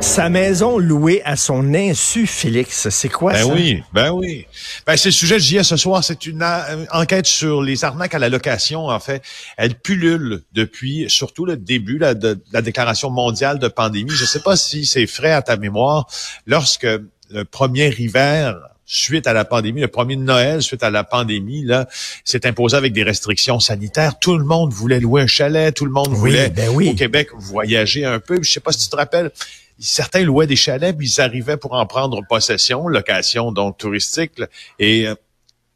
Sa maison louée à son insu, Félix. C'est quoi ben ça? oui, ben oui. Ben c'est le sujet de JS ce soir. C'est une euh, enquête sur les arnaques à la location. En fait, elle pullule depuis surtout le début de, la déclaration mondiale de pandémie. Je ne sais pas si c'est frais à ta mémoire. Lorsque le premier hiver suite à la pandémie, le premier de Noël suite à la pandémie, là, s'est imposé avec des restrictions sanitaires. Tout le monde voulait louer un chalet, tout le monde Oui, voulait ben oui. au Québec voyager un peu. Je sais pas si tu te rappelles, certains louaient des chalets, puis ils arrivaient pour en prendre possession, location donc touristique, là, et euh,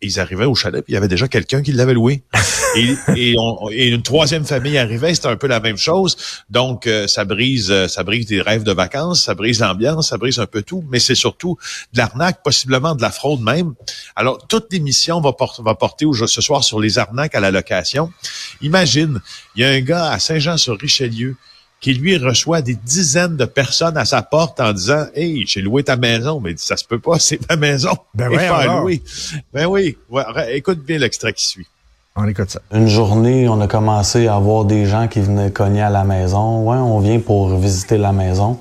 ils arrivaient au chalet, puis il y avait déjà quelqu'un qui l'avait loué. et, et, on- et une troisième famille arrivait, c'était un peu la même chose. Donc, euh, ça brise euh, ça brise des rêves de vacances, ça brise l'ambiance, ça brise un peu tout, mais c'est surtout de l'arnaque, possiblement de la fraude même. Alors, toute l'émission va, por- va porter au- ce soir sur les arnaques à la location. Imagine, il y a un gars à Saint-Jean-sur-Richelieu qui lui reçoit des dizaines de personnes à sa porte en disant Hey, j'ai loué ta maison. Mais il dit, ça se peut pas, c'est ta maison. Ben Et ouais, louer. Ben oui. Ouais, écoute bien l'extrait qui suit. On écoute ça. Une journée, on a commencé à avoir des gens qui venaient cogner à la maison. Ouais, on vient pour visiter la maison.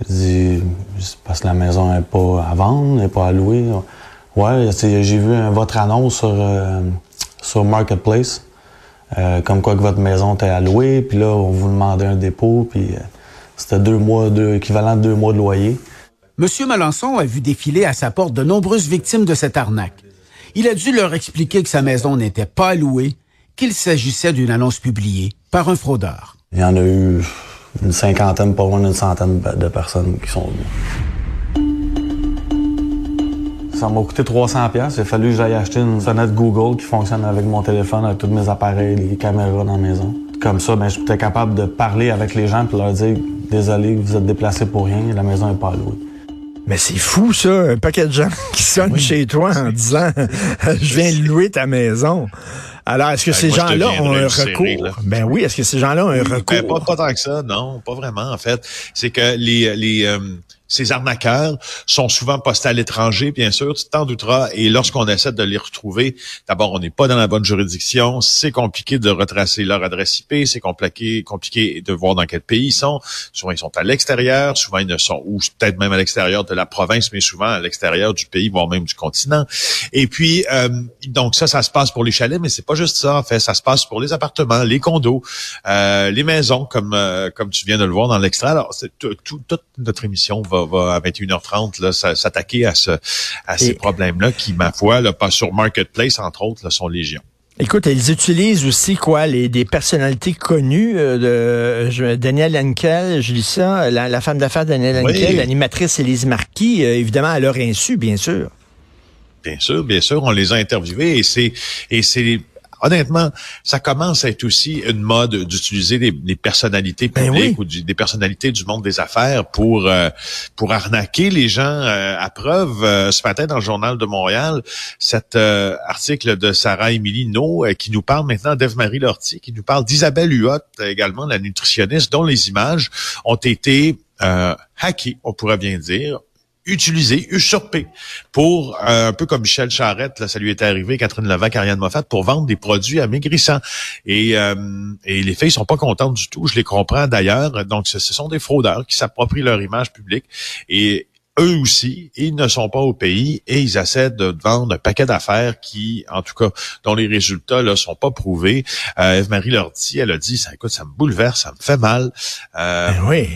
Je dis, c'est parce que la maison n'est pas à vendre, n'est pas à louer. Ouais, j'ai vu un- votre annonce sur, euh, sur Marketplace, euh, comme quoi que votre maison était louer, puis là, on vous demandait un dépôt, puis euh, c'était deux mois, deux, équivalent de deux mois de loyer. Monsieur Melançon a vu défiler à sa porte de nombreuses victimes de cette arnaque. Il a dû leur expliquer que sa maison n'était pas louée, qu'il s'agissait d'une annonce publiée par un fraudeur. Il y en a eu une cinquantaine, pas loin d'une centaine de personnes qui sont venues. Ça m'a coûté 300 pièces. Il a fallu que j'aille acheter une fenêtre Google qui fonctionne avec mon téléphone, avec tous mes appareils, les caméras dans la maison. Comme ça, ben, j'étais capable de parler avec les gens et leur dire Désolé, vous êtes déplacés pour rien, la maison n'est pas louée. Mais c'est fou, ça, un paquet de gens qui sonnent chez toi en disant Je viens de louer ta maison. Alors, est-ce que Ben, ces gens-là ont un recours? là. Ben oui, est-ce que ces gens-là ont un recours? Ben, pas, pas tant que ça, non, pas vraiment, en fait. C'est que les, les, euh, ces arnaqueurs sont souvent postés à l'étranger, bien sûr, tu t'en douteras. Et lorsqu'on essaie de les retrouver, d'abord, on n'est pas dans la bonne juridiction. C'est compliqué de retracer leur adresse IP. C'est compliqué, compliqué de voir dans quel pays ils sont. Souvent, ils sont à l'extérieur. Souvent, ils ne sont, ou peut-être même à l'extérieur de la province, mais souvent à l'extérieur du pays, voire même du continent. Et puis, euh, donc ça, ça se passe pour les chalets, mais c'est pas juste ça. En fait, ça se passe pour les appartements, les condos, euh, les maisons, comme euh, comme tu viens de le voir dans l'extrait. Alors, toute notre émission va, va à 21h30 là, s- s'attaquer à ce à ces problèmes-là qui, ma foi, là, pas sur Marketplace entre autres, là, sont légion. Écoute, ils utilisent aussi quoi les des personnalités connues euh, de je, Danielle Henkel, je lis ça, la, la femme d'affaires Danielle Oui. Henkel, l'animatrice Élise Marquis, euh, évidemment à leur insu, bien sûr. Bien sûr, bien sûr, on les a interviewés et c'est et c'est honnêtement, ça commence à être aussi une mode d'utiliser des, des personnalités Ben publiques oui. ou du- des personnalités du monde des affaires pour euh, pour arnaquer les gens. euh, à preuve, euh, ce matin dans le journal de Montréal, cet euh, article de Sarah Émilie No euh, qui nous parle maintenant d'Ève-Marie Lortie, qui nous parle d'Isabelle Huot, également la nutritionniste, dont les images ont été euh, hackées, on pourrait bien dire, utilisé, usurpé pour, euh, un peu comme Michel Charette, là, ça lui était arrivé, Catherine Levac, Ariane Moffat, pour vendre des produits amaigrissants. Et, euh, et les filles sont pas contentes du tout, je les comprends d'ailleurs. Donc, ce, ce sont des fraudeurs qui s'approprient leur image publique et eux aussi, ils ne sont pas au pays et ils essaient de vendre un paquet d'affaires qui, en tout cas, dont les résultats là sont pas prouvés. Euh, Eve-Marie Lortie, elle a dit, ça, écoute, ça me bouleverse, ça me fait mal. Euh, Ben oui.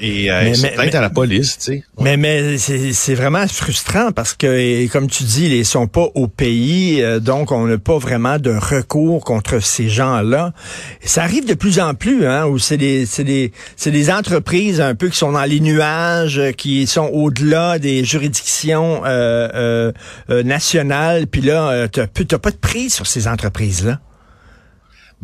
Et euh, Mais- mais- à la police, tu sais. Mais, mais c'est vraiment frustrant parce que, et comme tu dis, ils sont pas au pays, euh, donc on n'a pas vraiment de recours contre ces gens-là. Ça arrive de plus en plus, hein, où c'est des, c'est des, c'est des entreprises un peu qui sont dans les nuages, qui sont au-delà des juridictions euh, euh, euh, nationales. Puis là, euh, t'as peu- t'as pas de prise sur ces entreprises-là.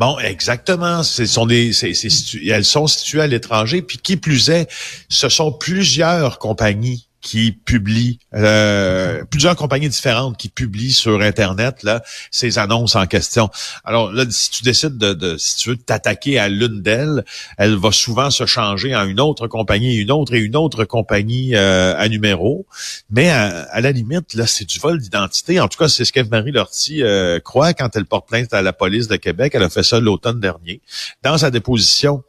Bon, exactement. Elles sont situées à l'étranger. Puis qui plus est, ce sont plusieurs compagnies qui publient, euh, plusieurs compagnies différentes qui publient sur Internet là ces annonces en question. Alors là, si tu décides de, de si tu veux t'attaquer à l'une d'elles, elle va souvent se changer en une autre compagnie, une autre et une autre compagnie euh, à numéro. Mais à, la limite, là, c'est du vol d'identité. En tout cas, c'est ce qu'Eve-Marie Lortie euh, croit quand elle porte plainte à la police de Québec. Elle a fait ça l'automne dernier. Dans sa déposition,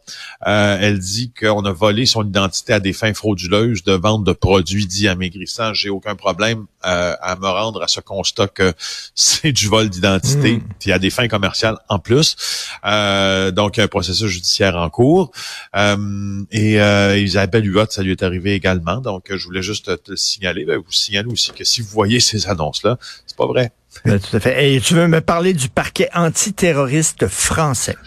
euh, elle dit qu'on a volé son identité à des fins frauduleuses de vente de produits dit amaigrissant, j'ai aucun problème euh, à me rendre à ce constat que c'est du vol d'identité. Il y a des fins commerciales en plus. Euh, donc, un processus judiciaire en cours. Euh, et Isabelle Huot, ça lui est arrivé également. Donc, je voulais juste te, signaler, ben, vous signaler aussi que si vous voyez ces annonces-là, c'est pas vrai. Ben, tout à fait. Et tu veux me parler du parquet antiterroriste français?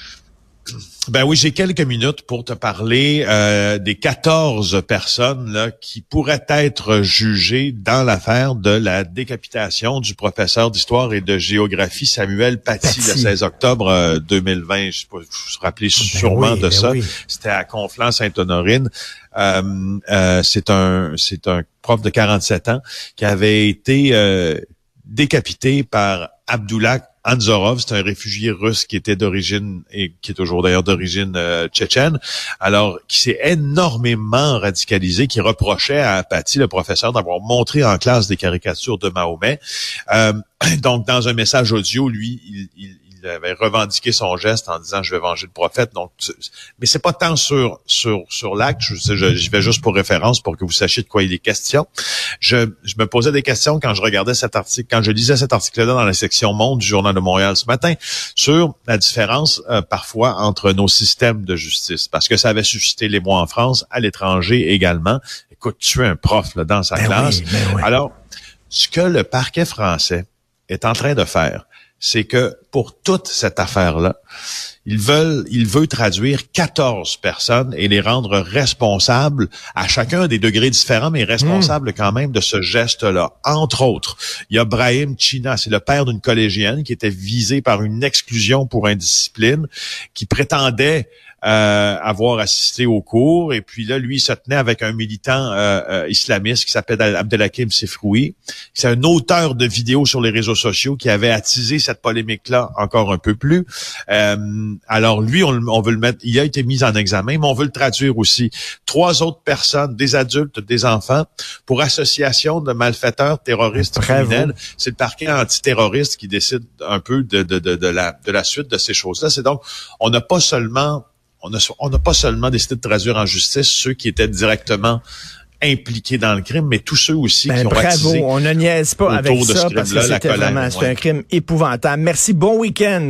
Ben oui, j'ai quelques minutes pour te parler euh, des 14 personnes là, qui pourraient être jugées dans l'affaire de la décapitation du professeur d'histoire et de géographie Samuel Paty, le 16 octobre 2020. Euh, je sais pas, vous vous rappelez ben sûrement de ben ça. C'était à Conflans-Sainte-Honorine. Euh, c'est un c'est un prof de 47 ans qui avait été décapité par Abdullah Anzorov, c'est un réfugié russe qui était d'origine et qui est toujours d'ailleurs d'origine euh, tchétchène, alors qui s'est énormément radicalisé, qui reprochait à Paty, le professeur, d'avoir montré en classe des caricatures de Mahomet. Euh, donc, dans un message audio, lui, il, il avait revendiqué son geste en disant je vais venger le prophète. Donc, mais c'est pas tant sur sur sur l'acte. J'y vais juste pour référence pour que vous sachiez de quoi il est question. Je, je me posais des questions quand je regardais cet article, quand je lisais cet article-là dans la section Monde du Journal de Montréal ce matin sur la différence euh, parfois entre nos systèmes de justice, parce que ça avait suscité les mots en France, à l'étranger également. Écoute, tu es un prof là, dans sa ben classe. Ben Alors, ce que le parquet français est en train de faire, c'est que pour toute cette affaire-là, ils veulent, il veut traduire 14 personnes et les rendre responsables à chacun des degrés différents, mais responsables quand même de ce geste-là. Entre autres, il y a Brahim China, c'est le père d'une collégienne qui était visée par une exclusion pour indiscipline, qui prétendait euh, avoir assisté au cours. Et puis là, lui, il se tenait avec un militant euh, euh, islamiste qui s'appelle Abdelhakim Sefroui. C'est un auteur de vidéos sur les réseaux sociaux qui avait attisé cette polémique-là encore un peu plus. alors lui, on, veut le mettre, il a été mis en examen, mais on veut le traduire aussi. Trois autres personnes, des adultes, des enfants, pour association de malfaiteurs terroristes criminels. C'est le parquet antiterroriste qui décide un peu de, de, de, de, la, de la suite de ces choses-là. C'est donc, on n'a pas seulement on n'a pas seulement décidé de traduire en justice ceux qui étaient directement impliqués dans le crime, mais tous ceux aussi ben, qui ont bravo, on ne niaise pas avec ça parce que c'était vraiment, un crime épouvantable. Merci, bon week-end.